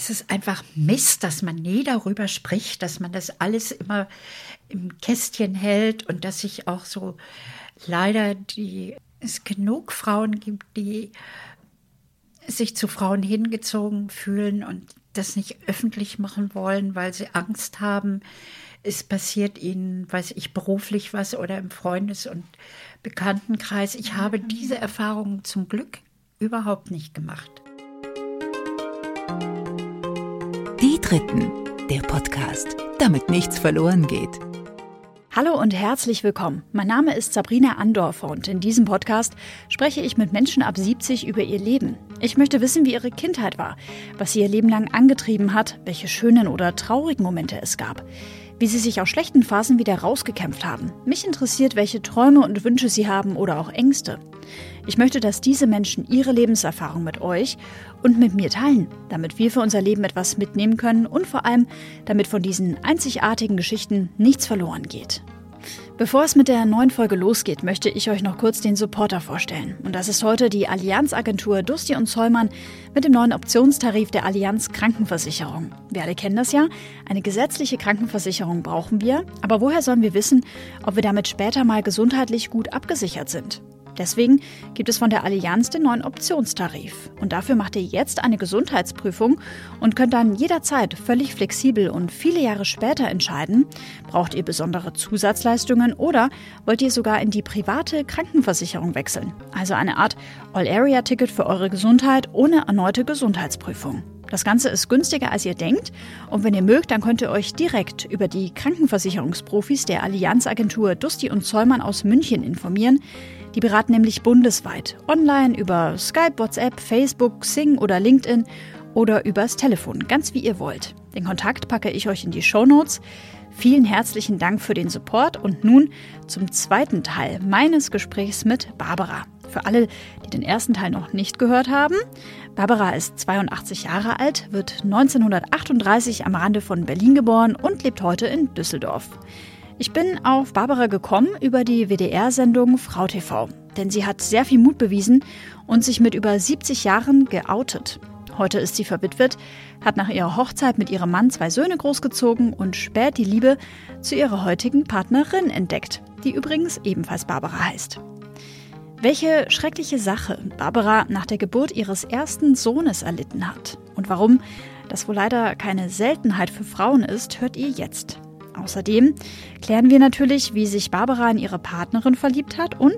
es ist einfach Mist, dass man nie darüber spricht, dass man das alles immer im Kästchen hält und dass sich auch so leider die, es genug Frauen gibt, die sich zu Frauen hingezogen fühlen und das nicht öffentlich machen wollen, weil sie Angst haben, es passiert ihnen, weiß ich, beruflich was oder im Freundes- und Bekanntenkreis. Ich habe diese Erfahrungen zum Glück überhaupt nicht gemacht. Dritten, der Podcast, damit nichts verloren geht. Hallo und herzlich willkommen. Mein Name ist Sabrina Andorfer und in diesem Podcast spreche ich mit Menschen ab 70 über ihr Leben. Ich möchte wissen, wie ihre Kindheit war, was sie ihr Leben lang angetrieben hat, welche schönen oder traurigen Momente es gab wie sie sich aus schlechten Phasen wieder rausgekämpft haben. Mich interessiert, welche Träume und Wünsche sie haben oder auch Ängste. Ich möchte, dass diese Menschen ihre Lebenserfahrung mit euch und mit mir teilen, damit wir für unser Leben etwas mitnehmen können und vor allem, damit von diesen einzigartigen Geschichten nichts verloren geht. Bevor es mit der neuen Folge losgeht, möchte ich euch noch kurz den Supporter vorstellen. Und das ist heute die Allianz-Agentur Dusti und Zollmann mit dem neuen Optionstarif der Allianz Krankenversicherung. Wir alle kennen das ja. Eine gesetzliche Krankenversicherung brauchen wir. Aber woher sollen wir wissen, ob wir damit später mal gesundheitlich gut abgesichert sind? Deswegen gibt es von der Allianz den neuen Optionstarif. Und dafür macht ihr jetzt eine Gesundheitsprüfung und könnt dann jederzeit völlig flexibel und viele Jahre später entscheiden, braucht ihr besondere Zusatzleistungen oder wollt ihr sogar in die private Krankenversicherung wechseln. Also eine Art All-Area-Ticket für eure Gesundheit ohne erneute Gesundheitsprüfung. Das Ganze ist günstiger, als ihr denkt. Und wenn ihr mögt, dann könnt ihr euch direkt über die Krankenversicherungsprofis der Allianzagentur Dusti und Zollmann aus München informieren. Die beraten nämlich bundesweit, online über Skype, WhatsApp, Facebook, Sing oder LinkedIn oder übers Telefon, ganz wie ihr wollt. Den Kontakt packe ich euch in die Show Notes. Vielen herzlichen Dank für den Support und nun zum zweiten Teil meines Gesprächs mit Barbara. Für alle, die den ersten Teil noch nicht gehört haben, Barbara ist 82 Jahre alt, wird 1938 am Rande von Berlin geboren und lebt heute in Düsseldorf. Ich bin auf Barbara gekommen über die WDR-Sendung Frau TV, denn sie hat sehr viel Mut bewiesen und sich mit über 70 Jahren geoutet. Heute ist sie verwitwet, hat nach ihrer Hochzeit mit ihrem Mann zwei Söhne großgezogen und spät die Liebe zu ihrer heutigen Partnerin entdeckt, die übrigens ebenfalls Barbara heißt. Welche schreckliche Sache Barbara nach der Geburt ihres ersten Sohnes erlitten hat und warum das wohl leider keine Seltenheit für Frauen ist, hört ihr jetzt. Außerdem klären wir natürlich, wie sich Barbara in ihre Partnerin verliebt hat und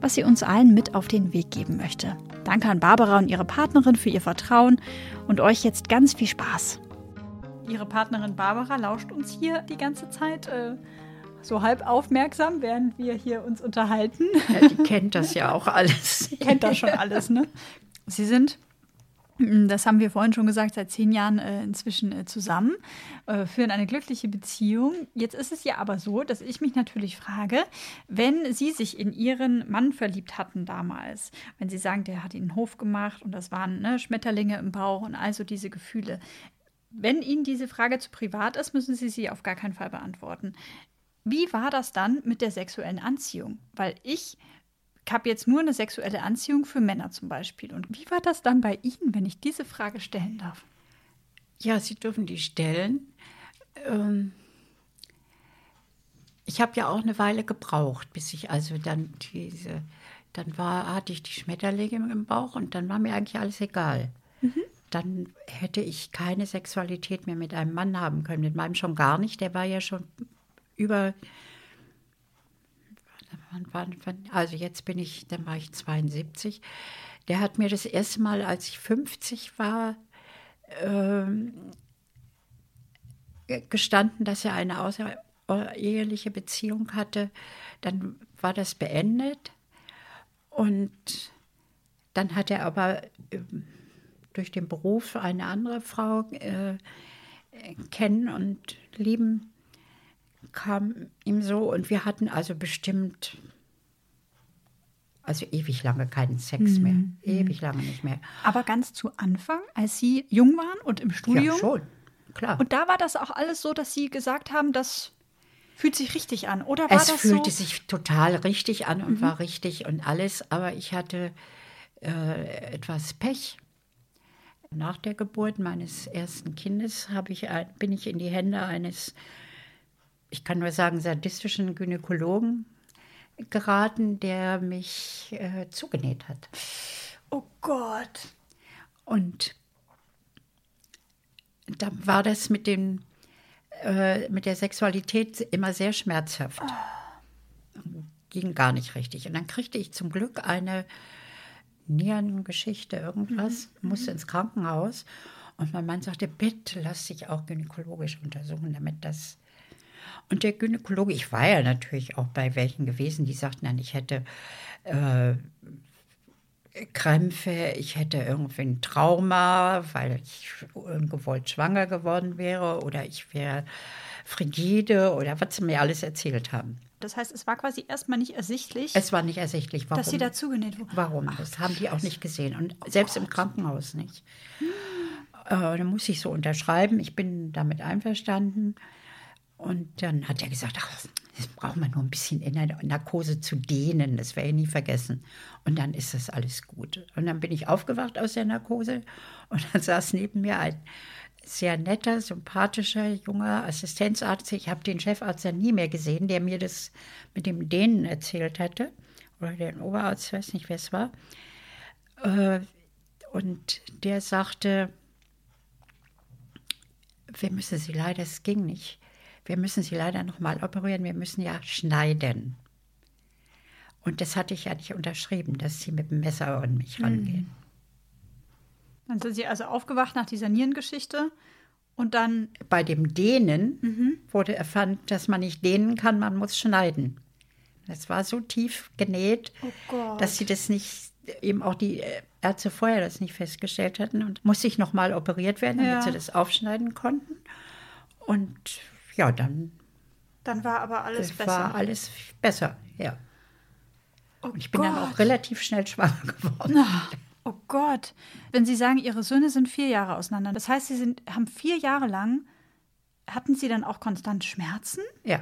was sie uns allen mit auf den Weg geben möchte. Danke an Barbara und ihre Partnerin für ihr Vertrauen und euch jetzt ganz viel Spaß. Ihre Partnerin Barbara lauscht uns hier die ganze Zeit äh, so halb aufmerksam, während wir hier uns unterhalten. Ja, die kennt das ja auch alles. Die kennt das schon alles, ne? Sie sind das haben wir vorhin schon gesagt, seit zehn Jahren äh, inzwischen äh, zusammen, äh, führen eine glückliche Beziehung. Jetzt ist es ja aber so, dass ich mich natürlich frage, wenn Sie sich in Ihren Mann verliebt hatten damals, wenn Sie sagen, der hat Ihnen Hof gemacht und das waren ne, Schmetterlinge im Bauch und also diese Gefühle. Wenn Ihnen diese Frage zu privat ist, müssen Sie sie auf gar keinen Fall beantworten. Wie war das dann mit der sexuellen Anziehung? Weil ich habe jetzt nur eine sexuelle Anziehung für Männer zum Beispiel. Und wie war das dann bei Ihnen, wenn ich diese Frage stellen darf? Ja, Sie dürfen die stellen. Ähm ich habe ja auch eine Weile gebraucht, bis ich also dann diese, dann war, hatte ich die Schmetterlinge im Bauch und dann war mir eigentlich alles egal. Mhm. Dann hätte ich keine Sexualität mehr mit einem Mann haben können, mit meinem schon gar nicht. Der war ja schon über also jetzt bin ich, dann war ich 72. Der hat mir das erste Mal, als ich 50 war, ähm, gestanden, dass er eine außereheliche Beziehung hatte. Dann war das beendet und dann hat er aber ähm, durch den Beruf eine andere Frau äh, kennen und lieben kam ihm so und wir hatten also bestimmt, also ewig lange keinen Sex mhm. mehr. Ewig lange nicht mehr. Aber ganz zu Anfang, als Sie jung waren und im Studium? Ja, schon, klar. Und da war das auch alles so, dass Sie gesagt haben, das fühlt sich richtig an, oder war es das fühlte so? sich total richtig an und mhm. war richtig und alles, aber ich hatte äh, etwas Pech. Nach der Geburt meines ersten Kindes ich ein, bin ich in die Hände eines, ich kann nur sagen, sadistischen Gynäkologen geraten, der mich äh, zugenäht hat. Oh Gott. Und da war das mit dem äh, mit der Sexualität immer sehr schmerzhaft. Oh. Ging gar nicht richtig. Und dann kriegte ich zum Glück eine Nierengeschichte, irgendwas, mhm. musste ins Krankenhaus. Und mein Mann sagte, bitte lass dich auch gynäkologisch untersuchen, damit das. Und der Gynäkologe, ich war ja natürlich auch bei welchen gewesen, die sagten dann, ich hätte äh, Krämpfe, ich hätte irgendwie ein Trauma, weil ich ungewollt schwanger geworden wäre oder ich wäre frigide oder was sie mir alles erzählt haben. Das heißt, es war quasi erstmal nicht ersichtlich. Es war nicht ersichtlich, warum. Dass sie dazugenäht wurden. Warum? Ach, das haben die auch nicht gesehen. Und selbst im Krankenhaus nicht. Hm. Äh, da muss ich so unterschreiben. Ich bin damit einverstanden. Und dann hat er gesagt, ach, das braucht man nur ein bisschen in der Narkose zu dehnen, das werde ich nie vergessen. Und dann ist das alles gut. Und dann bin ich aufgewacht aus der Narkose und dann saß neben mir ein sehr netter, sympathischer, junger Assistenzarzt. Ich habe den Chefarzt ja nie mehr gesehen, der mir das mit dem Dehnen erzählt hatte. Oder den Oberarzt, ich weiß nicht, wer es war. Äh, und der sagte, wir müssen sie leider, es ging nicht. Wir müssen sie leider nochmal operieren, wir müssen ja schneiden. Und das hatte ich ja nicht unterschrieben, dass sie mit dem Messer an mich mhm. rangehen. Dann sind Sie also aufgewacht nach dieser Nierengeschichte und dann. Bei dem Dehnen mhm. wurde erfand, dass man nicht dehnen kann, man muss schneiden. Das war so tief genäht, oh dass sie das nicht, eben auch die Ärzte vorher das nicht festgestellt hatten und musste ich nochmal operiert werden, damit ja. sie das aufschneiden konnten. Und ja, dann. Dann war aber alles besser. War alles besser, ja. Oh und ich bin Gott. dann auch relativ schnell schwanger geworden. Oh. Oh Gott. Wenn Sie sagen, Ihre Söhne sind vier Jahre auseinander, das heißt, Sie sind, haben vier Jahre lang, hatten Sie dann auch konstant Schmerzen? Ja.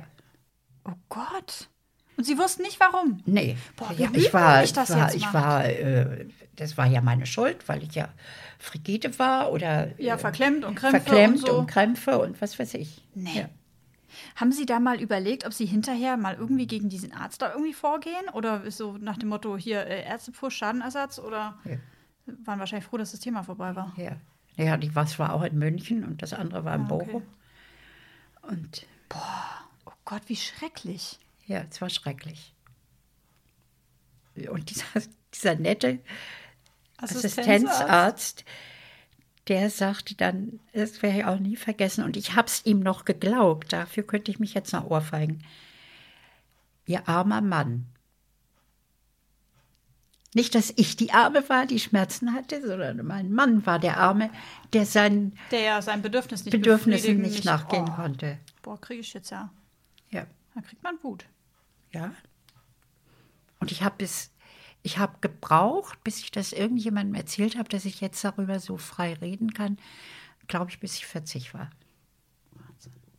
Oh Gott. Und Sie wussten nicht warum? Nee. Boah, ja, ich war, ich das war, ich war äh, das war ja meine Schuld, weil ich ja frigide war oder. Ja, verklemmt und Krämpfe. Verklemmt und, so. und Krämpfe und was weiß ich. Nee. Ja. Haben Sie da mal überlegt, ob Sie hinterher mal irgendwie gegen diesen Arzt da irgendwie vorgehen? Oder so nach dem Motto, hier äh, Ärztepfusch, Schadenersatz? Oder ja. waren wahrscheinlich froh, dass das Thema vorbei war? Ja. Ja, die was war auch in München und das andere war in ah, Bochum. Okay. Und. Boah, oh Gott, wie schrecklich. Ja, es war schrecklich. Und dieser, dieser nette Assistenzarzt, Assistenzarzt der sagte dann, das werde ich auch nie vergessen, und ich habe es ihm noch geglaubt, dafür könnte ich mich jetzt noch ohrfeigen. Ihr armer Mann. Nicht, dass ich die Arme war, die Schmerzen hatte, sondern mein Mann war der Arme, der sein, der ja sein Bedürfnis nicht, Bedürfnissen nicht nachgehen oh. konnte. Boah, kriege ich jetzt ja. Ja. Da kriegt man Wut. Ja. Und ich habe es ich habe gebraucht, bis ich das irgendjemandem erzählt habe, dass ich jetzt darüber so frei reden kann, glaube ich, bis ich 40 war.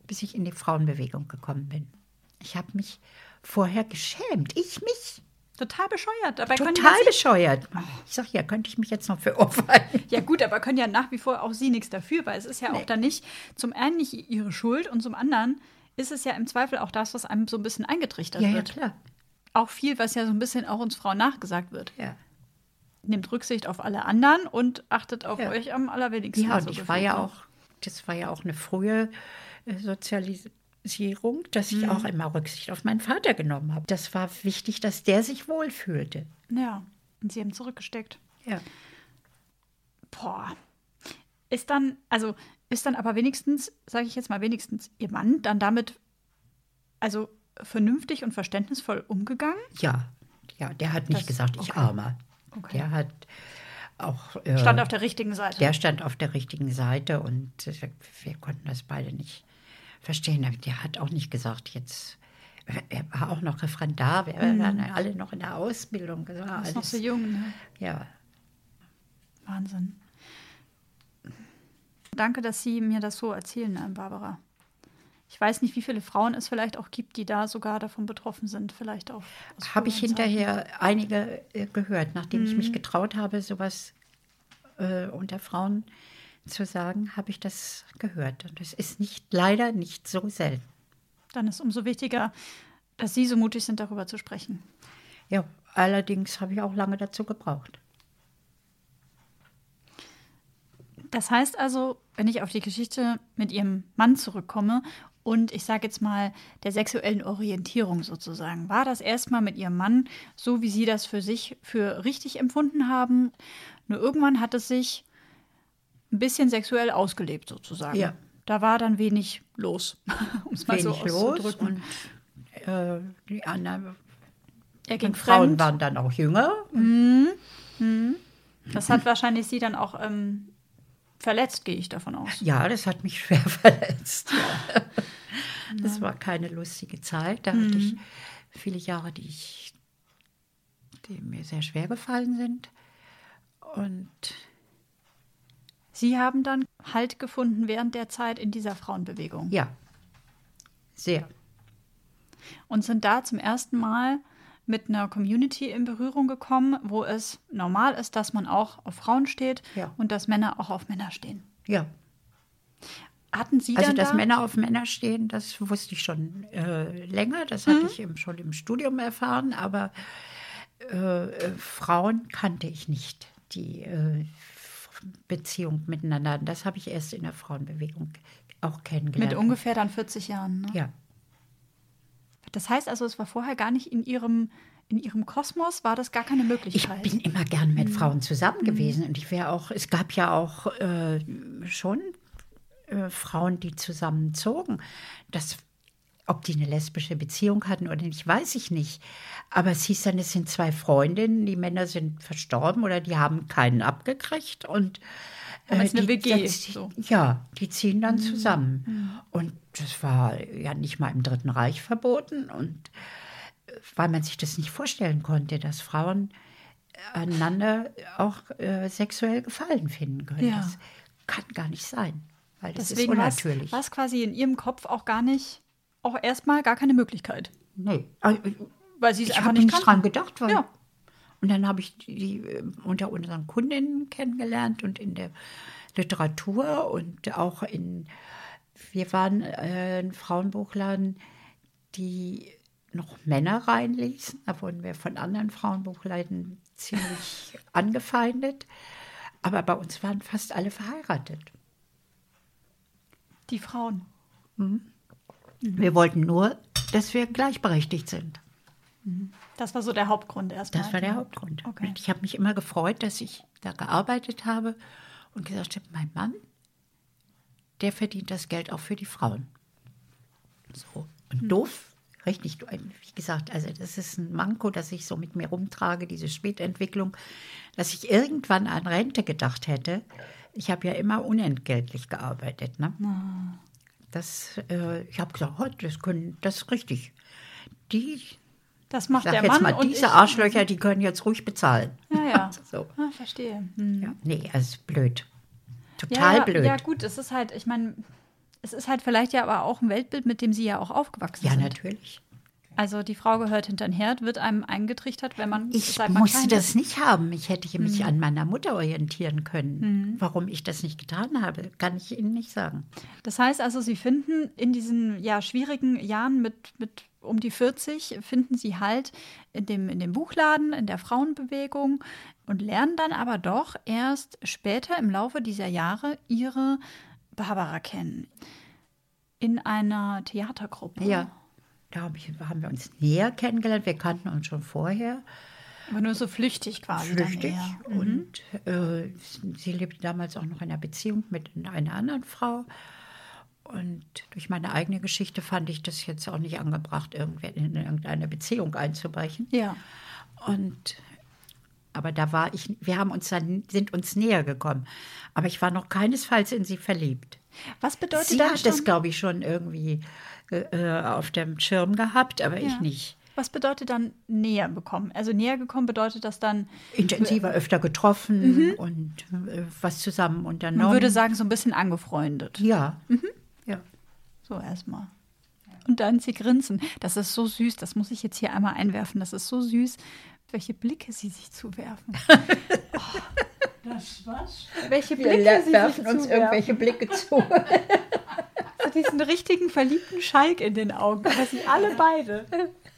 Bis ich in die Frauenbewegung gekommen bin. Ich habe mich vorher geschämt. Ich mich. Total bescheuert. Dabei Total bescheuert. Ich sage ja, könnte ich mich jetzt noch für ohrfeigen. Ja gut, aber können ja nach wie vor auch Sie nichts dafür, weil es ist ja nee. auch dann nicht zum einen nicht Ihre Schuld und zum anderen ist es ja im Zweifel auch das, was einem so ein bisschen eingetrichtert ja, wird. Ja, klar auch viel, was ja so ein bisschen auch uns Frauen nachgesagt wird. Ja. Nehmt Rücksicht auf alle anderen und achtet auf ja. euch am allerwenigsten. Ja, und so ich war ja auch, das war ja auch eine frühe äh, Sozialisierung, dass ich mhm. auch immer Rücksicht auf meinen Vater genommen habe. Das war wichtig, dass der sich wohlfühlte. Ja, und sie haben zurückgesteckt. Ja. Boah. Ist dann, also ist dann aber wenigstens, sage ich jetzt mal wenigstens, ihr Mann dann damit, also vernünftig und verständnisvoll umgegangen? Ja, ja, der hat nicht das, gesagt, ich okay. armer. Okay. Der hat auch. Äh, stand auf der richtigen Seite. Der stand auf der richtigen Seite und wir konnten das beide nicht verstehen. Der hat auch nicht gesagt, jetzt. Er war auch noch Referendar, wir mhm. waren alle noch in der Ausbildung. Das war alles, noch so jung, ne? Ja. Wahnsinn. Danke, dass Sie mir das so erzählen, Barbara. Ich weiß nicht, wie viele Frauen es vielleicht auch gibt, die da sogar davon betroffen sind. Vielleicht auch. Habe ich hinterher einige äh, gehört, nachdem mhm. ich mich mhm. getraut habe, sowas äh, unter Frauen zu sagen, habe ich das gehört. Und es ist nicht leider nicht so selten. Dann ist umso wichtiger, dass Sie so mutig sind, darüber zu sprechen. Ja, allerdings habe ich auch lange dazu gebraucht. Das heißt also, wenn ich auf die Geschichte mit Ihrem Mann zurückkomme und ich sage jetzt mal der sexuellen Orientierung sozusagen, war das erstmal mit Ihrem Mann so, wie Sie das für sich für richtig empfunden haben? Nur irgendwann hat es sich ein bisschen sexuell ausgelebt sozusagen. Ja. Da war dann wenig los, um es mal Wenig so los und äh, die anderen er ging und Frauen fremd. waren dann auch jünger. Das hat wahrscheinlich Sie dann auch ähm, verletzt, gehe ich davon aus. Ja, das hat mich schwer verletzt. Ja. Das war keine lustige Zeit. Da hatte ich viele Jahre, die, ich, die mir sehr schwer gefallen sind. Und Sie haben dann Halt gefunden während der Zeit in dieser Frauenbewegung ja, sehr. und sind da zum ersten Mal mit einer Community in Berührung gekommen, wo es normal ist, dass man auch auf Frauen steht Ja. und dass Männer auch auf Männer stehen. Ja, Hatten Sie also dass da? Männer auf Männer stehen, das wusste ich schon äh, länger. Das hatte ich im, schon im Studium erfahren, aber äh, äh, Frauen kannte ich nicht, die äh, Beziehung miteinander. Das habe ich erst in der Frauenbewegung auch kennengelernt. mit ungefähr dann 40 Jahren. Ne? Ja, Das heißt also, es war vorher gar nicht in Ihrem, in Ihrem Kosmos, war das gar keine ich Möglichkeit. bin immer gern mit Frauen zusammen gewesen und ich wäre auch, es gab ja auch äh, schon äh, Frauen, die zusammenzogen. Das, ob die eine lesbische Beziehung hatten oder nicht, weiß ich nicht. Aber es hieß dann, es sind zwei Freundinnen, die Männer sind verstorben oder die haben keinen abgekriegt und Haben jetzt eine die, WG, die- so. Mhm. Ja, die ziehen dann zusammen. Und das war ja nicht mal im Dritten Reich verboten und äh, weil man sich das nicht vorstellen konnte, dass Frauen einander auch äh, sexuell Gefallen finden können. Ja. Das kann gar nicht sein, weil das Deswegen ist war es- unnatürlich. war es quasi in Ihrem Kopf auch gar nicht, auch erstmal gar keine Möglichkeit. Nee, Weil Sie es ich einfach nicht nicht dran gedacht, weil Ja. Und dann habe ich die äh, unter unseren Kundinnen kennengelernt und in der Literatur und auch in wir waren äh, ein Frauenbuchladen, die noch Männer reinließen. Da wurden wir von anderen Frauenbuchläden ziemlich angefeindet. Aber bei uns waren fast alle verheiratet. Die Frauen. Wir wollten nur, dass wir gleichberechtigt sind. Das war so der Hauptgrund erstmal. Das war der Hauptgrund. Okay. Und ich habe mich immer gefreut, dass ich da gearbeitet habe und gesagt habe, mein Mann, der verdient das Geld auch für die Frauen. So. Und Hm. doof, richtig, wie gesagt, also das ist ein Manko, das ich so mit mir rumtrage, diese Spätentwicklung, dass ich irgendwann an Rente gedacht hätte. Ich habe ja immer unentgeltlich gearbeitet. Ne? Ah. Das, äh, ich habe gesagt, oh, das, können, das ist richtig. Die Das macht der Mann mal, und diese ich. Arschlöcher, die können jetzt ruhig bezahlen. Ja, ja. So. Ah, verstehe. Hm. Ja, nee, es ist blöd. Total ja, blöd. Ja, gut, es ist halt, ich meine, es ist halt vielleicht ja aber auch ein Weltbild, mit dem Sie ja auch aufgewachsen Ja, sind. natürlich. Also die Frau gehört hinter den Herd, wird einem eingetrichtert, wenn man Ich man musste das nicht haben. Ich hätte mich Mhm. an meiner Mutter orientieren können. Warum ich das nicht getan habe, kann ich Ihnen nicht sagen. Das heißt also, Sie finden in diesen ja, schwierigen Jahren mit, mit um die 40, finden Sie halt in dem, in dem Buchladen, in der Frauenbewegung und lernen dann aber doch erst später im Laufe dieser Jahre Ihre Barbara kennen. In einer Theatergruppe. Ja, da haben wir uns näher kennengelernt. Wir kannten uns schon vorher. Aber nur so flüchtig quasi. flüchtig. Mhm. Und äh, sie lebte damals auch noch in einer Beziehung mit einer anderen Frau. Und durch meine eigene Geschichte fand ich das jetzt auch nicht angebracht, irgendwer in irgendeine Beziehung einzubrechen. Ja. Und aber da war ich, wir haben uns dann, sind uns näher gekommen. Aber ich war noch keinesfalls in sie verliebt. Was bedeutet Sie das hat schon? das, glaube ich, schon irgendwie äh, äh, auf dem Schirm gehabt, aber ich Ja. nicht. Was bedeutet dann näher bekommen? Also näher gekommen bedeutet das dann, Intensiver öfter getroffen und äh, was zusammen unternommen. Mhm. man würde sagen, so ein bisschen angefreundet. Ja. Mhm. ja. So erstmal. Und dann sie grinsen. Das ist so süß. Das muss ich jetzt hier einmal einwerfen. Das ist so süß, welche Blicke sie sich zuwerfen. oh. Das was? Welche Wir Blicke sie werfen sich uns zuwerfen. irgendwelche Blicke zu. Diesen richtigen verliebten Schalk in den Augen. Aber sie alle beide.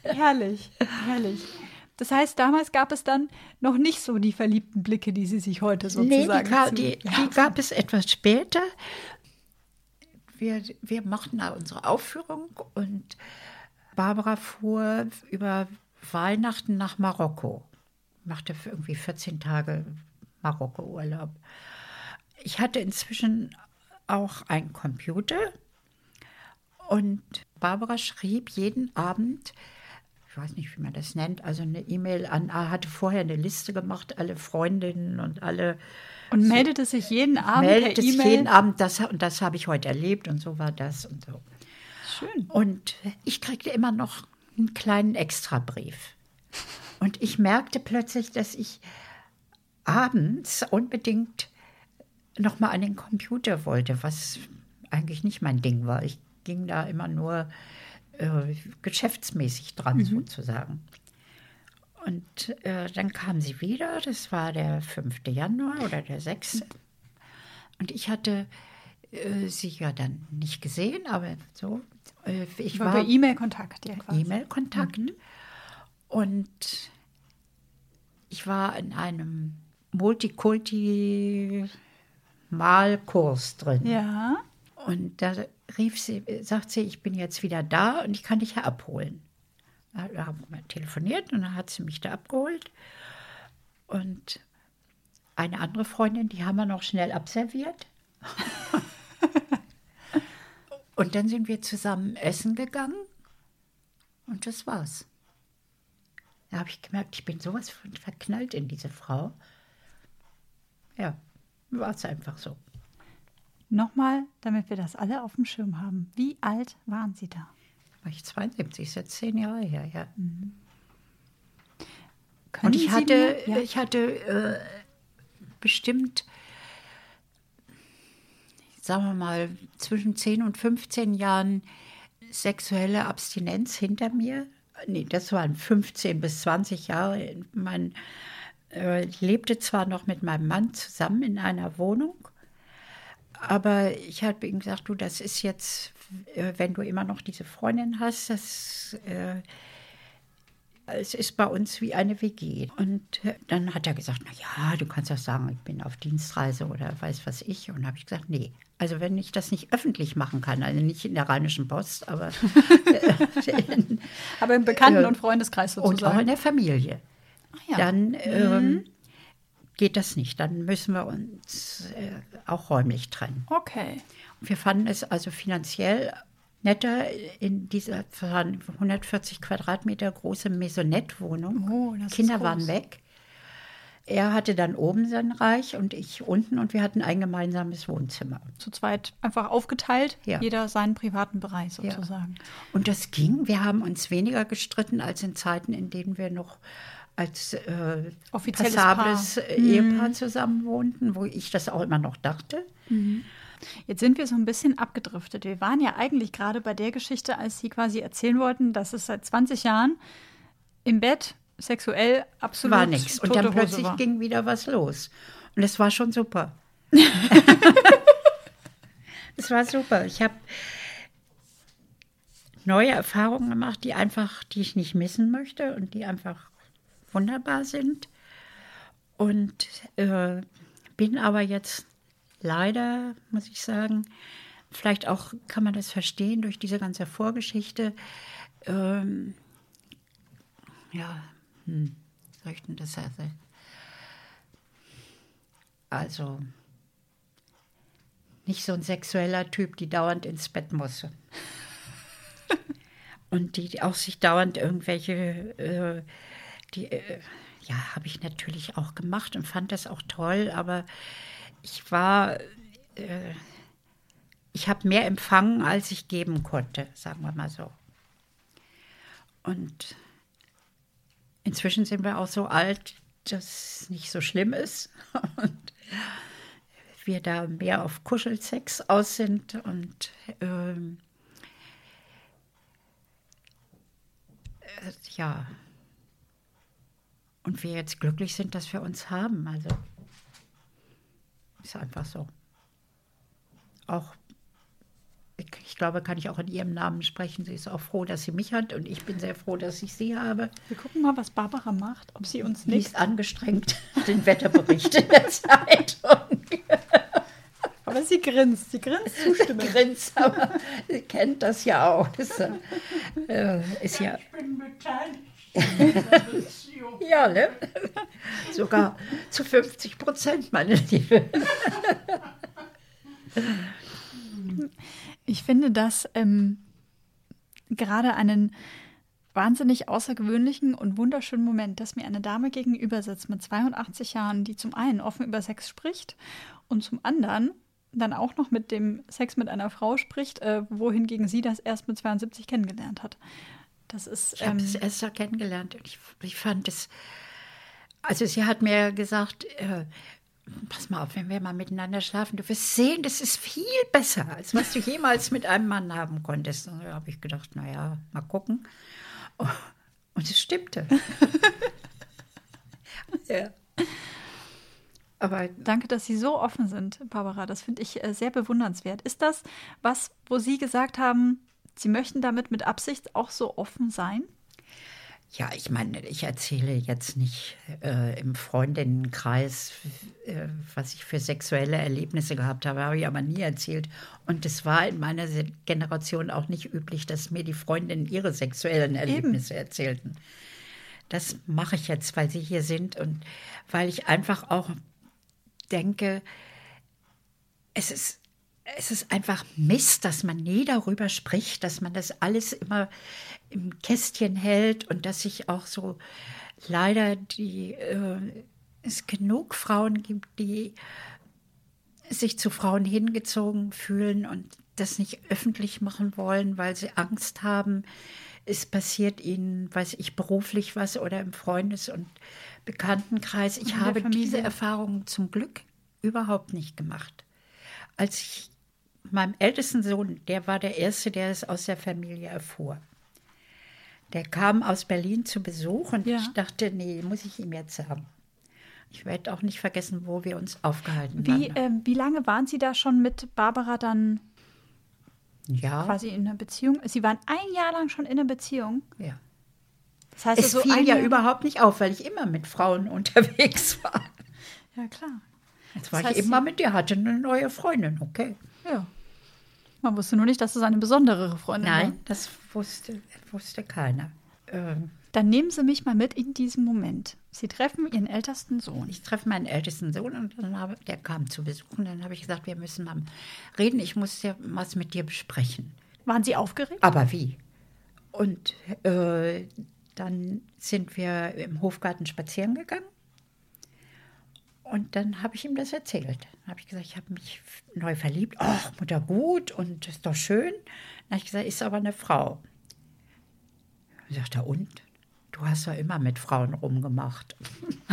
Herrlich, herrlich. Das heißt, damals gab es dann noch nicht so die verliebten Blicke, die sie sich heute nee, sozusagen die, ga- die, Ja. die gab es etwas später. Wir, wir machten da unsere Aufführung und Barbara fuhr über Weihnachten nach Marokko. Machte für irgendwie 14 Tage Marokko-Urlaub. Ich hatte inzwischen auch einen Computer und Barbara schrieb jeden Abend, ich weiß nicht, wie man das nennt, also eine E-Mail an, ah, hatte vorher eine Liste gemacht, alle Freundinnen und alle Und meldete sich jeden Abend meldet per jeden Abend, das, und das habe ich heute erlebt und so war das und so. Schön. Und ich kriegte immer noch einen kleinen Extrabrief. Und ich merkte plötzlich, dass ich abends unbedingt noch mal an den Computer wollte, was eigentlich nicht mein Ding war. Ich ging da immer nur äh, geschäftsmäßig dran sozusagen. Und äh, dann kam sie wieder, das war der 5. Januar oder der 6. Und ich hatte äh, sie ja dann nicht gesehen, aber so. Äh, ich War war bei E-Mail-Kontakt, ja. E-Mail-Kontakt. Und ich war in einem Multikulti-Malkurs drin. Ja. Und da rief sie, sagt sie, ich bin jetzt wieder da und ich kann dich ja abholen. Da haben wir telefoniert und dann hat sie mich da abgeholt. Und eine andere Freundin, die haben wir noch schnell abserviert. und dann sind wir zusammen essen gegangen und das war's. Da habe ich gemerkt, ich bin sowas von verknallt in diese Frau. Ja, war es einfach so. Nochmal, damit wir das alle auf dem Schirm haben. Wie alt waren Sie da? War ich 72, ist jetzt zehn Jahre her, ja. Können Und ich Sie hatte, mir- ja. ich hatte äh, bestimmt, sagen wir mal, zwischen 10 und 15 Jahren sexuelle Abstinenz hinter mir. Nee, das waren 15 bis 20 Jahre. Man äh, lebte zwar noch mit meinem Mann zusammen in einer Wohnung, aber ich habe ihm gesagt, du, das ist jetzt, äh, wenn du immer noch diese Freundin hast, das äh, es ist bei uns wie eine WG. Und äh, dann hat er gesagt, na ja, du kannst doch sagen, ich bin auf Dienstreise oder weiß was ich. Und habe ich gesagt, nee. Also wenn ich das nicht öffentlich machen kann, also nicht in der Rheinischen Post, aber äh, in, Aber im Bekannten- und Freundeskreis und auch sozusagen. in der Familie, ja. dann ähm, geht das nicht. Dann müssen wir uns äh, auch räumlich trennen. okay. Wir fanden es also finanziell netter in dieser es waren 140 Quadratmeter große Maisonette-Wohnung. Oh, Kinder waren weg. Er hatte dann oben sein Reich und ich unten und wir hatten ein gemeinsames Wohnzimmer. Zu zweit einfach aufgeteilt, Ja. jeder seinen privaten Bereich sozusagen. Und das ging. Wir haben uns weniger gestritten als in Zeiten, in denen wir noch als äh, Offizielles passables Paar. Mhm. äh, Ehepaar zusammen wohnten, wo ich das auch immer noch dachte. Jetzt sind wir so ein bisschen abgedriftet. Wir waren ja eigentlich gerade bei der Geschichte, als Sie quasi erzählen wollten, dass es seit 20 Jahren im Bett sexuell absolut war nichts. Und dann plötzlich war. ging wieder was los. Und es war schon super. es war super. Ich habe neue Erfahrungen gemacht, die einfach, die ich nicht missen möchte und die einfach wunderbar sind. Und äh, bin aber jetzt leider, muss ich sagen, vielleicht auch kann man das verstehen durch diese ganze Vorgeschichte. Ähm, ja, hm, soll ich denn das sagen? Also, nicht so ein sexueller Typ, die dauernd ins Bett muss. Und die auch sich dauernd irgendwelche, äh, die, äh, ja, habe ich natürlich auch gemacht und fand das auch toll, aber ich war, äh, ich habe mehr empfangen, als ich geben konnte, sagen wir mal so. Und inzwischen sind wir auch so alt, dass es nicht so schlimm ist und wir da mehr auf Kuschelsex aus sind und ähm, äh, ja und wir jetzt glücklich sind, dass wir uns haben. Also Ist einfach so. Auch, ich, ich glaube, kann ich auch in ihrem Namen sprechen. Sie ist auch froh, dass sie mich hat und ich bin sehr froh, dass ich sie habe. Wir gucken mal, was Barbara macht, ob sie uns nicht. angestrengt den Wetterbericht in der Zeitung. Aber sie grinst, sie grinst zustimmend. Grinst, aber sie kennt das ja auch. Das äh, ist ja. Ich bin beteiligt. Ja, ne? Sogar zu 50 Prozent, meine Liebe. Ich finde das ähm, gerade einen wahnsinnig außergewöhnlichen und wunderschönen Moment, dass mir eine Dame gegenüber sitzt mit 82 Jahren, die zum einen offen über Sex spricht und zum anderen dann auch noch mit dem Sex mit einer Frau spricht, äh, wohingegen sie das erst mit 72 kennengelernt hat. Das ist Ich habe ähm, das erst kennengelernt und ich, ich fand es. Also, sie hat mir gesagt, äh, pass mal auf, wenn wir mal miteinander schlafen, du wirst sehen, das ist viel besser, als was du jemals mit einem Mann haben konntest. Und da habe ich gedacht, naja, mal gucken. Oh, und es stimmte. ja. Aber Danke, dass Sie so offen sind, Barbara. Das finde ich äh, sehr bewundernswert. Ist das was, wo Sie gesagt haben, Sie möchten damit mit Absicht auch so offen sein? Ja, ich meine, ich erzähle jetzt nicht äh, im Freundinnenkreis, äh, was ich für sexuelle Erlebnisse gehabt habe, habe ich aber nie erzählt. Und es war in meiner Generation auch nicht üblich, dass mir die Freundinnen ihre sexuellen Erlebnisse erzählten. Das mache ich jetzt, weil sie hier sind und weil ich einfach auch denke, es ist, es ist einfach Mist, dass man nie darüber spricht, dass man das alles immer im Kästchen hält und dass sich auch so leider die, äh, es genug Frauen gibt, die sich zu Frauen hingezogen fühlen und das nicht öffentlich machen wollen, weil sie Angst haben, es passiert ihnen, weiß ich, beruflich was oder im Freundes- und Bekanntenkreis. Ich habe diese Erfahrungen zum Glück überhaupt nicht gemacht. Als ich meinem ältesten Sohn, der war der Erste, der es aus der Familie erfuhr. Der kam aus Berlin zu Besuch und Ja. ich dachte, nee, muss ich ihm jetzt sagen. Ich werde auch nicht vergessen, wo wir uns aufgehalten Wie, haben. ähm, wie lange waren Sie da schon mit Barbara dann ja, quasi in einer Beziehung? Sie waren ein Jahr lang schon in einer Beziehung. ja. Das heißt, Es also fiel ja Jahr- überhaupt nicht auf, weil ich immer mit Frauen unterwegs war. Ja, klar. Jetzt war Das heißt, ich immer mit dir, hatte eine neue Freundin, okay. Ja. Man wusste nur nicht, dass es eine besondere Freundin war. Nein, das wusste, wusste keiner. Ähm, Dann nehmen Sie mich mal mit in diesen Moment. Sie treffen Ihren ältesten Sohn. ich treffe meinen ältesten Sohn und dann habe, der kam zu Besuch und dann habe ich gesagt, wir müssen mal reden, ich muss ja was mit dir besprechen. Waren Sie aufgeregt? Aber wie? Und äh, dann sind wir im Hofgarten spazieren gegangen. Und dann habe ich ihm das erzählt. Dann habe ich gesagt, ich habe mich neu verliebt. Ach, Mutter, gut und ist doch schön. Dann habe ich gesagt, ist aber eine Frau. Dann sagt er, und? Du hast ja immer mit Frauen rumgemacht.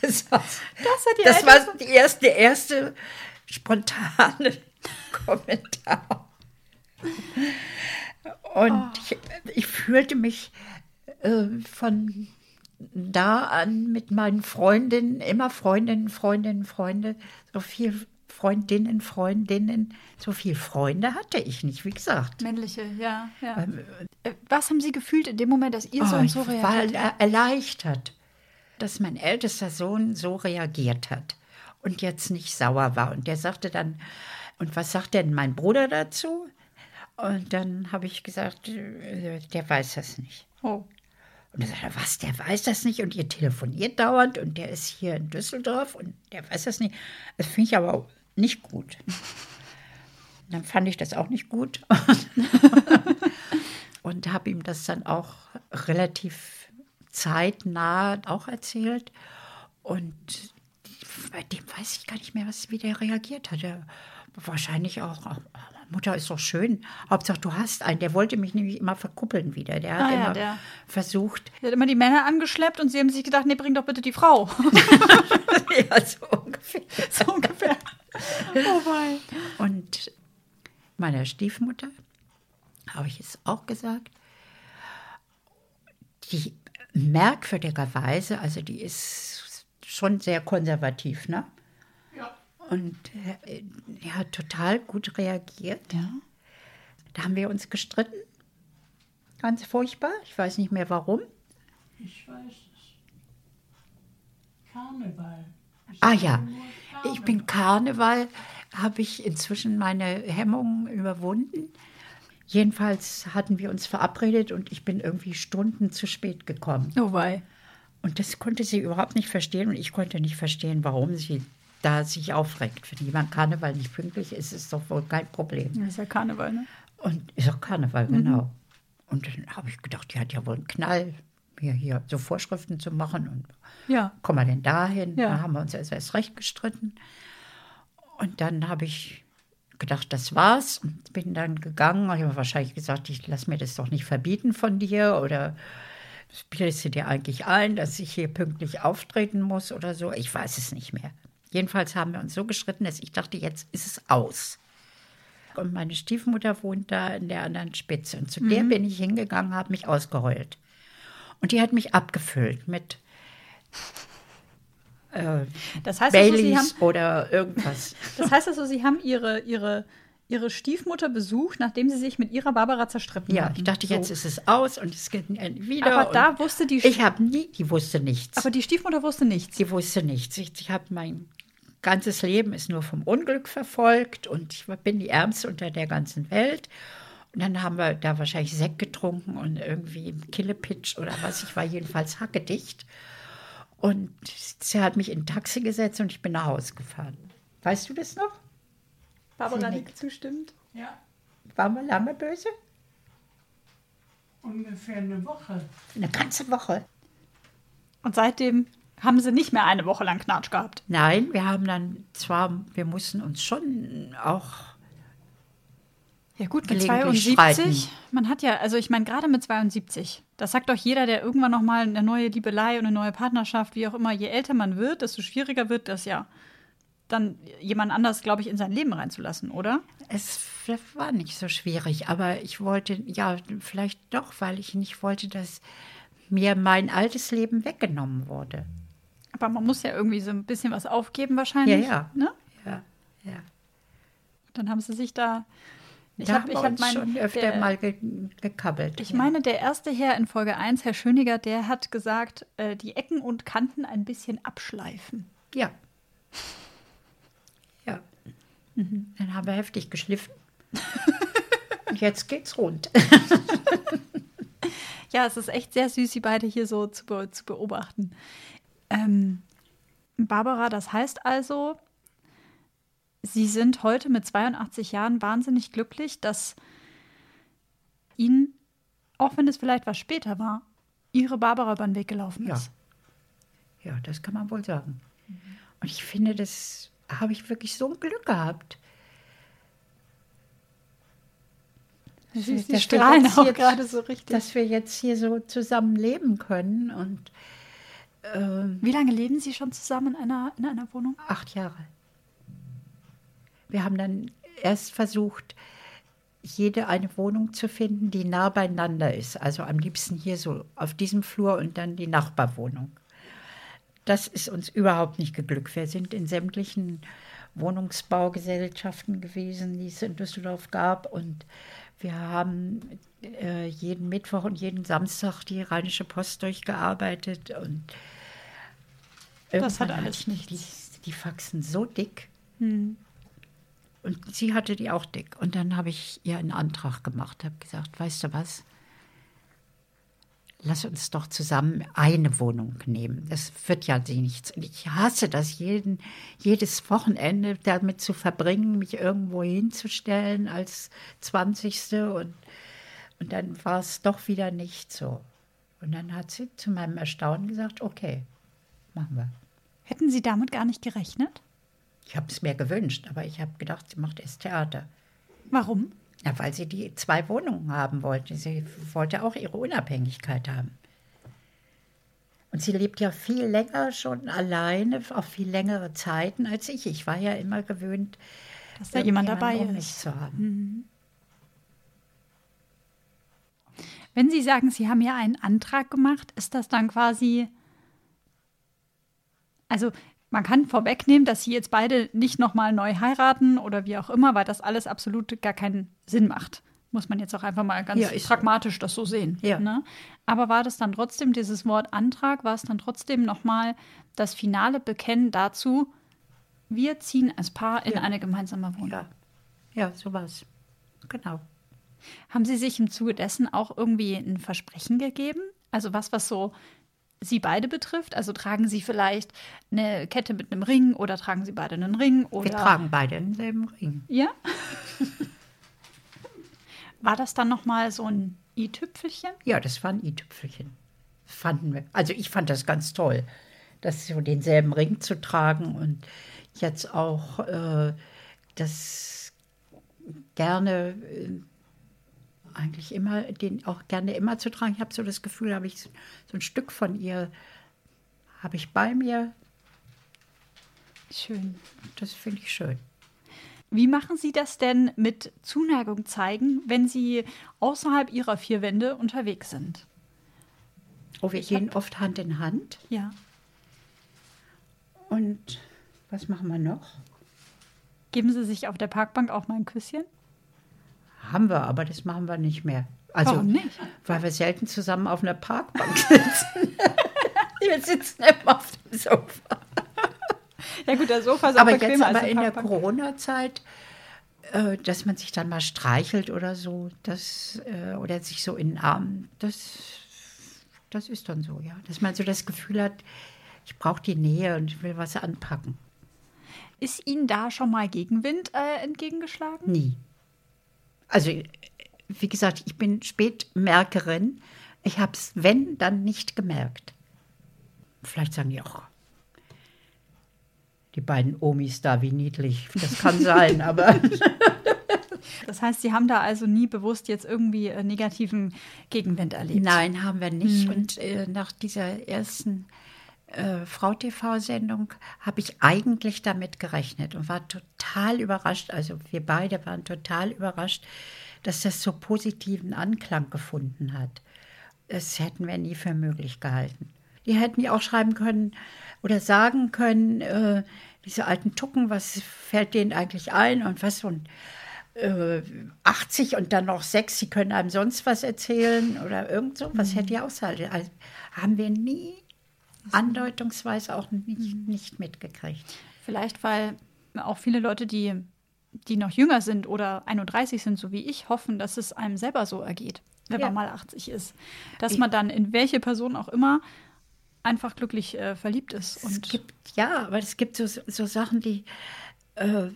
das war, Das Ihr das war die erste, der erste spontane Kommentar. Und ich, ich fühlte mich äh, von da an mit meinen Freundinnen, immer Freundinnen, Freundinnen, Freunde, so viel Freundinnen, Freundinnen, so viel Freunde hatte ich nicht, wie gesagt. Männliche, ja. ja. Äh, Was haben Sie gefühlt in dem Moment, dass Ihr Sohn Oh, so ich war reagiert hat? er- erleichtert, dass mein ältester Sohn so reagiert hat und jetzt nicht sauer war. Und der sagte dann, und was sagt denn mein Bruder dazu? Und dann habe ich gesagt, äh, der weiß das nicht. Oh. Und er sagte, was, der weiß das nicht und ihr telefoniert dauernd und der ist hier in Düsseldorf und der weiß das nicht. Das finde ich aber nicht gut. Dann fand ich das auch nicht gut und habe ihm das dann auch relativ zeitnah auch erzählt. Und bei dem weiß ich gar nicht mehr, was, wie der reagiert hat. Wahrscheinlich auch, "Oh, Mutter ist doch schön. Hauptsache, du hast einen. Der wollte mich nämlich immer verkuppeln wieder. Der hat Ah ja, immer der- versucht, Sie hat immer die Männer angeschleppt und Sie haben sich gedacht, nee, bring doch bitte die Frau. ja, so ungefähr. so ungefähr. Oh wei. Und meiner Stiefmutter habe ich es auch gesagt, die merkwürdigerweise, also die ist schon sehr konservativ, ne? Und äh, er hat total gut reagiert. Ja. Da haben wir uns gestritten. Ganz furchtbar. Ich weiß nicht mehr warum. Ich weiß es. Karneval. Ich Ah ja, nur ich bin Karneval, habe ich inzwischen meine Hemmungen überwunden. Jedenfalls hatten wir uns verabredet und ich bin irgendwie Stunden zu spät gekommen. Oh wei. Und das konnte sie überhaupt nicht verstehen und ich konnte nicht verstehen, warum sie da sich aufregt. Wenn jemand Karneval nicht pünktlich ist, ist doch wohl kein Problem. Das ist ja Karneval, ne? Und ist auch Karneval, genau. Und dann habe ich gedacht, die hat ja wohl einen Knall, mir hier so Vorschriften zu machen. Und Ja. kommen wir denn dahin? Ja. Da haben wir uns erst erst recht gestritten. Und dann habe ich gedacht, das war's. Und bin dann gegangen. Ich habe wahrscheinlich gesagt, ich lass mir das doch nicht verbieten von dir. Oder bildest du dir eigentlich ein, dass ich hier pünktlich auftreten muss oder so? Ich weiß es nicht mehr. Jedenfalls haben wir uns so gestritten, dass ich dachte, jetzt ist es aus. Und meine Stiefmutter wohnt da in der anderen Spitze. Und zu der bin ich hingegangen, habe mich ausgeheult. Und die hat mich abgefüllt mit äh, Das heißt also, Sie Baileys haben, oder irgendwas. das heißt also, Sie haben Ihre, Ihre, Ihre Stiefmutter besucht, nachdem Sie sich mit Ihrer Barbara zerstritten Ja, hatten. ich dachte, So. jetzt ist es aus und es geht wieder. Aber da wusste die, ich habe nie, die wusste nichts. aber die Stiefmutter wusste nichts. die wusste nichts. Ich, ich habe mein ganzes Leben ist nur vom Unglück verfolgt und ich bin die Ärmste unter der ganzen Welt. Und dann haben wir da wahrscheinlich Sekt getrunken und irgendwie Killepitch oder was. Ich war jedenfalls hackedicht. Und sie hat mich in ein Taxi gesetzt und ich bin nach Hause gefahren. Weißt du das noch? Barbara nickt zustimmt. Ja, Waren wir lange böse? ungefähr eine Woche. Eine ganze Woche. Und seitdem haben Sie nicht mehr eine Woche lang Knatsch gehabt. Nein, wir haben dann zwar, wir mussten uns schon auch, Ja gut, mit Gelegentlich 72, streiten. man hat ja, also ich meine gerade mit 72, das sagt doch jeder, der irgendwann noch mal eine neue Liebelei und eine neue Partnerschaft, wie auch immer, je älter man wird, desto schwieriger wird das ja, dann jemand anders, glaube ich, in sein Leben reinzulassen, oder? es war nicht so schwierig, aber ich wollte, ja, vielleicht doch, weil ich nicht wollte, dass mir mein altes Leben weggenommen wurde. Aber man muss ja irgendwie so ein bisschen was aufgeben wahrscheinlich. Ja, ja. Ne? Ja, ja. Dann haben sie sich da. Ich habe hab uns mein, schon öfter der, mal ge gekabbelt. Ich ja. meine, der erste Herr in Folge 1, Herr Schöniger, der hat gesagt, äh, die Ecken und Kanten ein bisschen abschleifen. Ja. Ja. Dann haben wir heftig geschliffen. Und jetzt geht's rund. Ja, es ist echt sehr süß, sie beide hier so zu, be zu beobachten. Ähm, Barbara, das heißt also, Sie sind heute mit 82 Jahren wahnsinnig glücklich, dass Ihnen, auch wenn es vielleicht was später war, Ihre Barbara über den Weg gelaufen Ja. ist. Ja, das kann man wohl sagen. Und ich finde, das habe ich wirklich so ein Glück gehabt. Sie, strahlen auch gerade so richtig. Dass wir jetzt hier so zusammen leben können und ähm, Wie lange leben Sie schon zusammen in einer, in einer Wohnung? acht Jahre. Wir haben dann erst versucht, jede eine Wohnung zu finden, die nah beieinander ist. Also am liebsten hier so auf diesem Flur und dann die Nachbarwohnung. Das ist uns überhaupt nicht geglückt. Wir sind in sämtlichen Wohnungsbaugesellschaften gewesen, die es in Düsseldorf gab. Und wir haben äh, jeden Mittwoch und jeden Samstag die Rheinische Post durchgearbeitet. Und Das hat alles nichts. Die, die Faxen so dick. Hm. Und sie hatte die auch dick. Und dann habe ich ihr einen Antrag gemacht, habe gesagt, weißt du was? Lass uns doch zusammen eine Wohnung nehmen. Das wird ja sie nichts. Und ich hasse das, jeden, jedes Wochenende damit zu verbringen, mich irgendwo hinzustellen als 20. Und, und dann war es doch wieder nicht so. Und dann hat sie zu meinem Erstaunen gesagt, okay, machen wir. Hätten Sie damit gar nicht gerechnet? Ich habe es mir gewünscht, aber ich habe gedacht, sie macht erst Theater. Warum? Ja, weil sie die zwei Wohnungen haben wollte. Sie wollte auch ihre Unabhängigkeit haben. Und sie lebt ja viel länger schon alleine, auch viel längere Zeiten als ich. Ich war ja immer gewöhnt, Dass da jemand dabei um ist. zu haben. Wenn Sie sagen, Sie haben ja einen Antrag gemacht, ist das dann quasi Also man kann vorwegnehmen, dass sie jetzt beide nicht nochmal neu heiraten oder wie auch immer, weil das alles absolut gar keinen Sinn macht. Muss man jetzt auch einfach mal ganz Ja, pragmatisch das so sehen. Ja. Ne? Aber war das dann trotzdem, dieses Wort Antrag, war es dann trotzdem nochmal das finale Bekennen dazu, wir ziehen als Paar in Ja. eine gemeinsame Wohnung? Ja, ja so war's. Genau. Haben Sie sich im Zuge dessen auch irgendwie ein Versprechen gegeben? Also was, was so Sie beide betrifft? Also tragen Sie vielleicht eine Kette mit einem Ring oder tragen Sie beide einen Ring? Oder Wir tragen beide denselben Ring. Ja? War das dann nochmal so ein i-Tüpfelchen? Ja, das war ein i-Tüpfelchen. Fanden wir. Also ich fand das ganz toll, das so denselben Ring zu tragen und jetzt auch äh, das gerne äh, eigentlich immer, den auch gerne immer zu tragen. Ich habe so das Gefühl, habe ich so ein Stück von ihr habe ich bei mir. Schön. Das finde ich schön. Wie machen Sie das denn mit Zuneigung zeigen, wenn Sie außerhalb Ihrer vier Wände unterwegs sind? Oh, wir gehen oft Hand in Hand. Ja. Und was machen wir noch? Geben Sie sich auf der Parkbank auch mal ein Küsschen? Haben wir, aber das machen wir nicht mehr. Also, Warum nicht? Weil wir selten zusammen auf einer Parkbank sitzen. wir sitzen immer auf dem Sofa. Ja gut, der Sofa ist Aber auch jetzt bequemer als aber in der. Corona-Zeit, äh, dass man sich dann mal streichelt oder so, das, äh, oder sich so in den Arm, das, das ist dann so, ja. Dass man so das Gefühl hat, ich brauche die Nähe und ich will was anpacken. Ist Ihnen da schon mal Gegenwind äh, entgegengeschlagen? Nie. Also, wie gesagt, ich bin Spätmerkerin. Ich habe es, wenn, dann nicht gemerkt. Vielleicht sagen die auch, die beiden Omis da, wie niedlich. Das kann sein, aber Das heißt, Sie haben da also nie bewusst jetzt irgendwie negativen Gegenwind erlebt? nein, haben wir nicht. Und äh, nach dieser ersten äh, Frau-TV-Sendung habe ich eigentlich damit gerechnet und war total überrascht. Also wir beide waren total überrascht, dass das so positiven Anklang gefunden hat. Das hätten wir nie für möglich gehalten. Die hätten ja auch schreiben können oder sagen können, äh, diese alten Tucken, was fällt denen eigentlich ein und was so ein äh, 80 und dann noch sechs, sie können einem sonst was erzählen oder irgend so, was hätte ja aushalten. Also, haben wir nie andeutungsweise auch nicht, nicht mitgekriegt. Vielleicht, weil auch viele Leute, die, die noch jünger sind oder 31 sind, so wie ich, hoffen, dass es einem selber so ergeht, wenn Ja. man mal 80 ist. Dass man dann in welche Person auch immer einfach glücklich äh, verliebt ist. Es Und gibt, ja, aber es gibt so, so Sachen, die äh,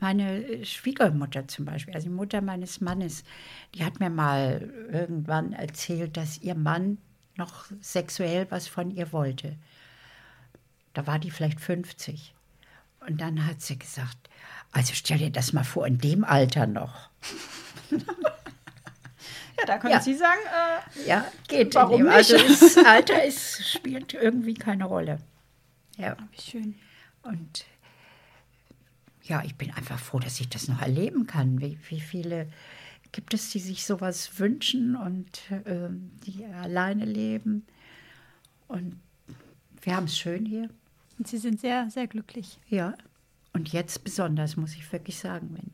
meine Schwiegermutter zum Beispiel, also die Mutter meines Mannes, die hat mir mal irgendwann erzählt, dass ihr Mann noch sexuell was von ihr wollte. Da war die vielleicht 50. Und dann hat sie gesagt, also stell dir das mal vor, in dem Alter noch. ja, da können Ja. Sie sagen, äh, Ja, geht. Warum in dem. Also nicht? das Alter ist, spielt irgendwie keine Rolle. Ja. wie schön. Und ja, ich bin einfach froh, dass ich das noch erleben kann. Wie, wie viele gibt es, die sich sowas wünschen und ähm, die alleine leben? Und wir haben es schön hier. Und Sie sind sehr, sehr glücklich. Ja. Und jetzt besonders, muss ich wirklich sagen, wenn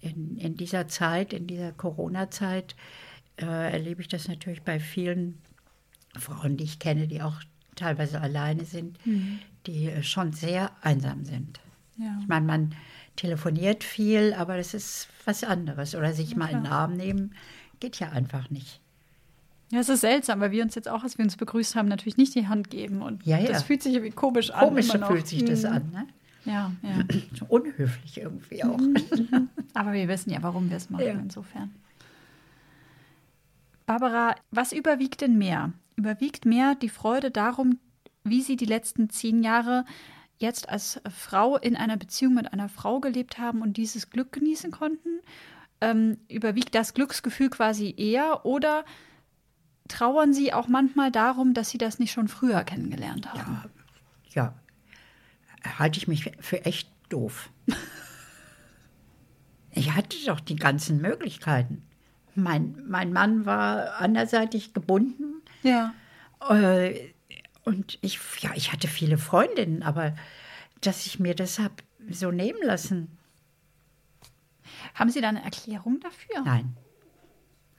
in, in dieser Zeit, in dieser Corona-Zeit, äh, erlebe ich das natürlich bei vielen Frauen, die ich kenne, die auch teilweise alleine sind, die äh, schon sehr einsam sind. Ja. Ich meine, man telefoniert viel, aber das ist was anderes. Oder sich mal in den Arm nehmen, geht ja einfach nicht. Ja, es ist seltsam, weil wir uns jetzt auch, als wir uns begrüßt haben, natürlich nicht die Hand geben. Und Ja, ja. das fühlt sich irgendwie komisch an. Komisch fühlt sich das Mhm. an, ne? Ja, ja. Unhöflich irgendwie auch. Aber wir wissen ja, warum wir es machen, Ja. insofern. Barbara, was überwiegt denn mehr? Überwiegt mehr die Freude darum, wie Sie die letzten zehn Jahre jetzt als Frau in einer Beziehung mit einer Frau gelebt haben und dieses Glück genießen konnten? Ähm, überwiegt das Glücksgefühl quasi eher oder trauern Sie auch manchmal darum, dass Sie das nicht schon früher kennengelernt haben? ja, halte ich mich für echt doof. Ich hatte doch die ganzen Möglichkeiten. Mein, mein Mann war anderseitig gebunden Ja. äh, Und ich, ja, ich hatte viele Freundinnen, aber dass ich mir das habe so nehmen lassen, Haben Sie da eine Erklärung dafür? nein,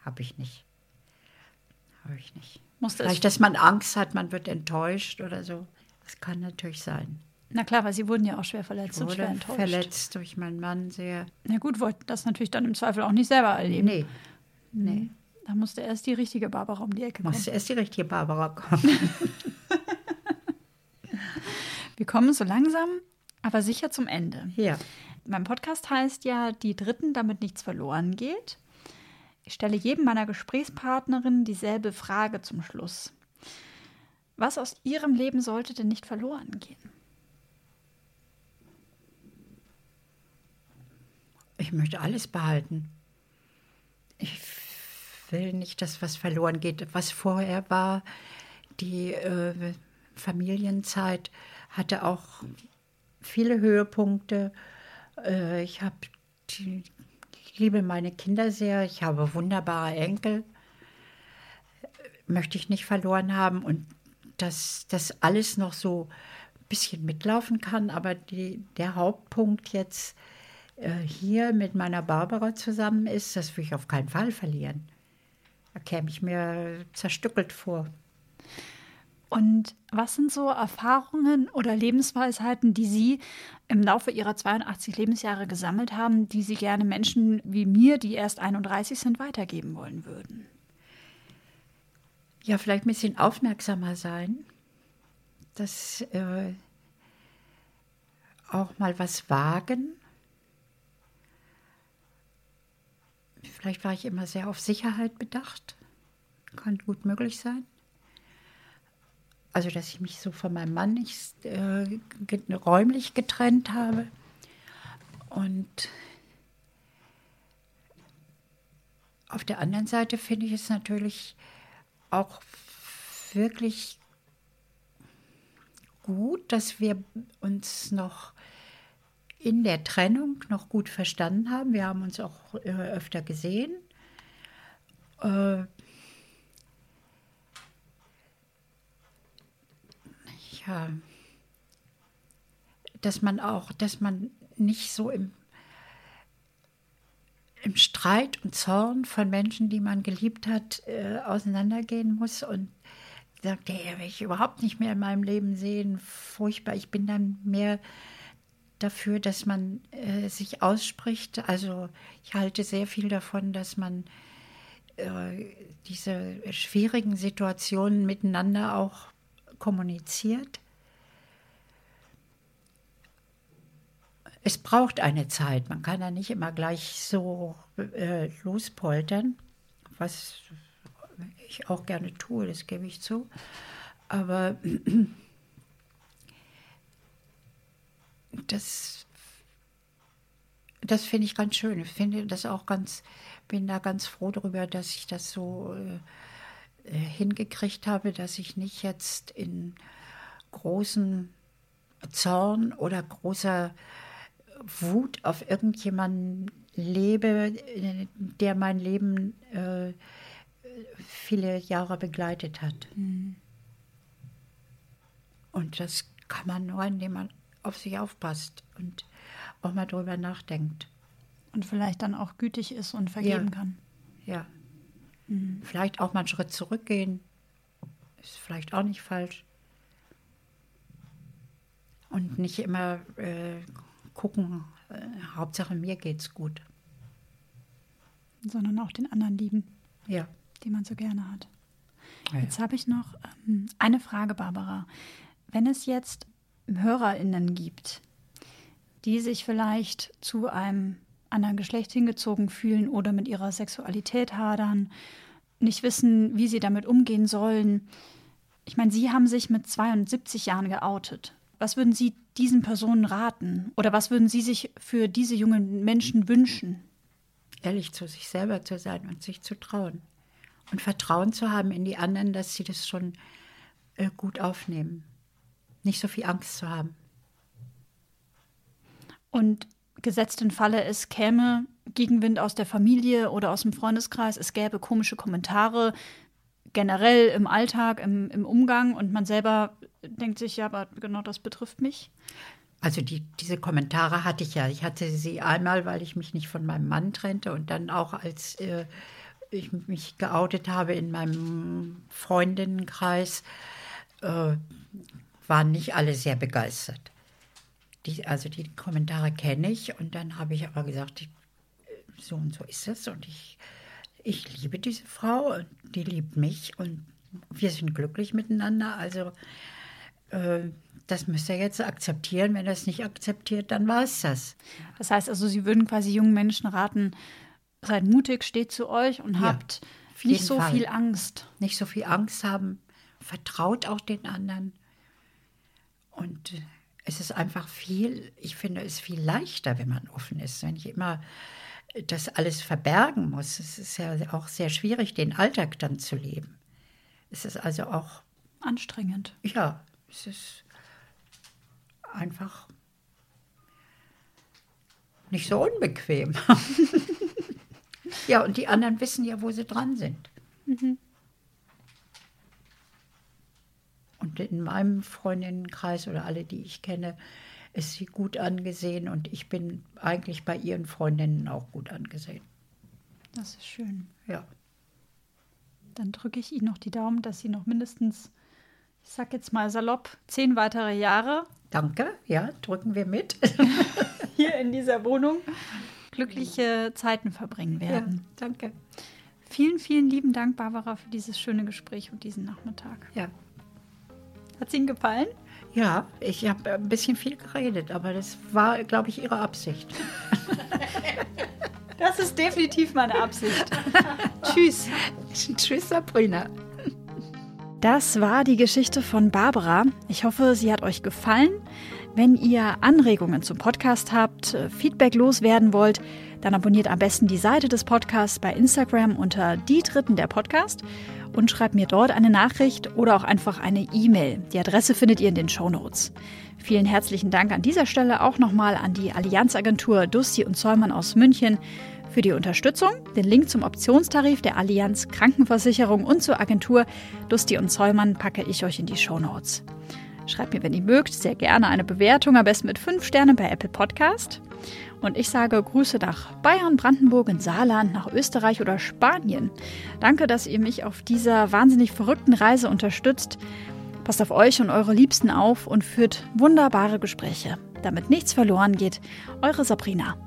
habe ich nicht. Habe ich nicht. Musste Vielleicht, dass man Angst hat, man wird enttäuscht oder so. Das kann natürlich sein. na klar, weil Sie wurden ja auch schwer verletzt Ich und schwer enttäuscht. verletzt durch meinen Mann sehr. Na gut, wollten das natürlich dann im Zweifel auch nicht selber erleben. Nee, nee. Da musste erst die richtige Barbara um die Ecke kommen. Musste erst die richtige Barbara kommen. Wir kommen so langsam, aber sicher zum Ende. ja. Mein Podcast heißt ja Die Dritten, damit nichts verloren geht. Ich stelle jedem meiner Gesprächspartnerinnen dieselbe Frage zum Schluss. Was aus ihrem Leben sollte denn nicht verloren gehen? Ich möchte alles behalten. Ich will nicht, dass was verloren geht. Was vorher war, die äh, Familienzeit hatte auch viele Höhepunkte. Äh, ich habe die, ich liebe meine Kinder sehr. Ich habe wunderbare Enkel. Möchte ich nicht verloren haben und dass das alles noch so ein bisschen mitlaufen kann. Aber die, der Hauptpunkt jetzt äh, hier mit meiner Barbara zusammen ist, das will ich auf keinen Fall verlieren. Da käme ich mir zerstückelt vor. Und was sind so Erfahrungen oder Lebensweisheiten, die Sie im Laufe Ihrer 82 Lebensjahre gesammelt haben, die Sie gerne Menschen wie mir, die erst 31 sind, weitergeben wollen würden? Ja, vielleicht ein bisschen aufmerksamer sein, dass äh, auch mal was wagen. Vielleicht war ich immer sehr auf Sicherheit bedacht. Kann gut möglich sein. Also, dass ich mich so von meinem Mann nicht äh, räumlich getrennt habe. Und auf der anderen Seite finde ich es natürlich auch wirklich gut, dass wir uns noch in der Trennung noch gut verstanden haben. Wir haben uns auch äh, öfter gesehen. Äh, ja, dass man auch, dass man nicht so im, im Streit und Zorn von Menschen, die man geliebt hat, äh, auseinandergehen muss und sagt, der will ich überhaupt nicht mehr in meinem Leben sehen, furchtbar. Ich bin dann mehr dafür, dass man äh, sich ausspricht. Also ich halte sehr viel davon, dass man äh, diese schwierigen Situationen miteinander auch kommuniziert. Es braucht eine Zeit. Man kann da nicht immer gleich so äh, lospoltern, was ich auch gerne tue, das gebe ich zu. Aber das, das finde ich ganz schön. Ich finde das auch ganz, bin da ganz froh darüber, dass ich das so äh, äh, hingekriegt habe, dass ich nicht jetzt in großem Zorn oder großer Wut auf irgendjemanden lebe, der mein Leben äh, viele Jahre begleitet hat. Und das kann man nur, indem man auf sich aufpasst und auch mal drüber nachdenkt. Und vielleicht dann auch gütig ist und vergeben Ja. kann. Ja. Vielleicht auch mal einen Schritt zurückgehen. Ist vielleicht auch nicht falsch. Und nicht immer äh, gucken, äh, Hauptsache mir geht's gut. Sondern auch den anderen lieben, Ja. den man so gerne hat. Ja. Jetzt habe ich noch ähm, eine Frage, Barbara. Wenn es jetzt HörerInnen gibt, die sich vielleicht zu einem anderen Geschlecht hingezogen fühlen oder mit ihrer Sexualität hadern, nicht wissen, wie sie damit umgehen sollen. Ich meine, Sie haben sich mit 72 Jahren geoutet. Was würden Sie diesen Personen raten? Oder was würden Sie sich für diese jungen Menschen wünschen? ehrlich zu sich selber zu sein und sich zu trauen. Und Vertrauen zu haben in die anderen, dass sie das schon äh, gut aufnehmen. Nicht so viel Angst zu haben. Und gesetzt den Falle, es käme Gegenwind aus der Familie oder aus dem Freundeskreis, es gäbe komische Kommentare. generell im Alltag, im, im Umgang und man selber denkt sich, ja, aber genau das betrifft mich? Also die, diese Kommentare hatte ich ja. Ich hatte sie einmal, weil ich mich nicht von meinem Mann trennte und dann auch, als äh, ich mich geoutet habe in meinem Freundinnenkreis, äh, waren nicht alle sehr begeistert. Die, also die Kommentare kenne ich und dann habe ich aber gesagt, ich, so und so ist es und ich, ich liebe diese Frau und die liebt mich und wir sind glücklich miteinander. Also äh, das müsst ihr jetzt akzeptieren. Wenn er es nicht akzeptiert, dann war es das. Das heißt also, Sie würden quasi jungen Menschen raten, seid mutig, steht zu euch und Ja, habt nicht so Fall. viel Angst. Nicht so viel Angst haben, vertraut auch den anderen. Und äh, es ist einfach viel, ich finde es viel leichter, wenn man offen ist. Wenn ich immer das alles verbergen muss, es ist ja auch sehr schwierig, den Alltag dann zu leben. Es ist also auch Anstrengend. Ja, es ist einfach nicht so unbequem. ja, und die anderen wissen ja, wo sie dran sind. Und in meinem Freundinnenkreis oder alle, die ich kenne, ist sie gut angesehen und ich bin eigentlich bei ihren Freundinnen auch gut angesehen. Das ist schön. Ja. Dann drücke ich Ihnen noch die Daumen, dass Sie noch mindestens, ich sag jetzt mal salopp, zehn weitere Jahre Danke, ja, drücken wir mit. hier in dieser Wohnung glückliche Zeiten verbringen ja, werden. danke. Vielen, vielen lieben Dank, Barbara, für dieses schöne Gespräch und diesen Nachmittag. Ja. Hat es Ihnen gefallen? Ja, ich habe ein bisschen viel geredet, aber das war, glaube ich, Ihre Absicht. Das ist definitiv meine Absicht. Tschüss. Tschüss, Sabrina. Das war die Geschichte von Barbara. Ich hoffe, sie hat euch gefallen. Wenn ihr Anregungen zum Podcast habt, äh, Feedback loswerden wollt, dann abonniert am besten die Seite des Podcasts bei Instagram unter die Dritten der Podcast und schreibt mir dort eine Nachricht oder auch einfach eine E-Mail. Die Adresse findet ihr in den Show Notes. Vielen herzlichen Dank an dieser Stelle auch nochmal an die Allianzagentur Dusti und Zollmann aus München für die Unterstützung. Den Link zum Optionstarif der Allianz Krankenversicherung und zur Agentur Dusti und Zollmann packe ich euch in die Show Notes. Schreibt mir, wenn ihr mögt, sehr gerne eine Bewertung, am besten mit 5 Sternen bei Apple Podcast. Und ich sage Grüße nach Bayern, Brandenburg, ins Saarland, nach Österreich oder Spanien. Danke, dass ihr mich auf dieser wahnsinnig verrückten Reise unterstützt. Passt auf euch und eure Liebsten auf und führt wunderbare Gespräche, damit nichts verloren geht. Eure Sabrina.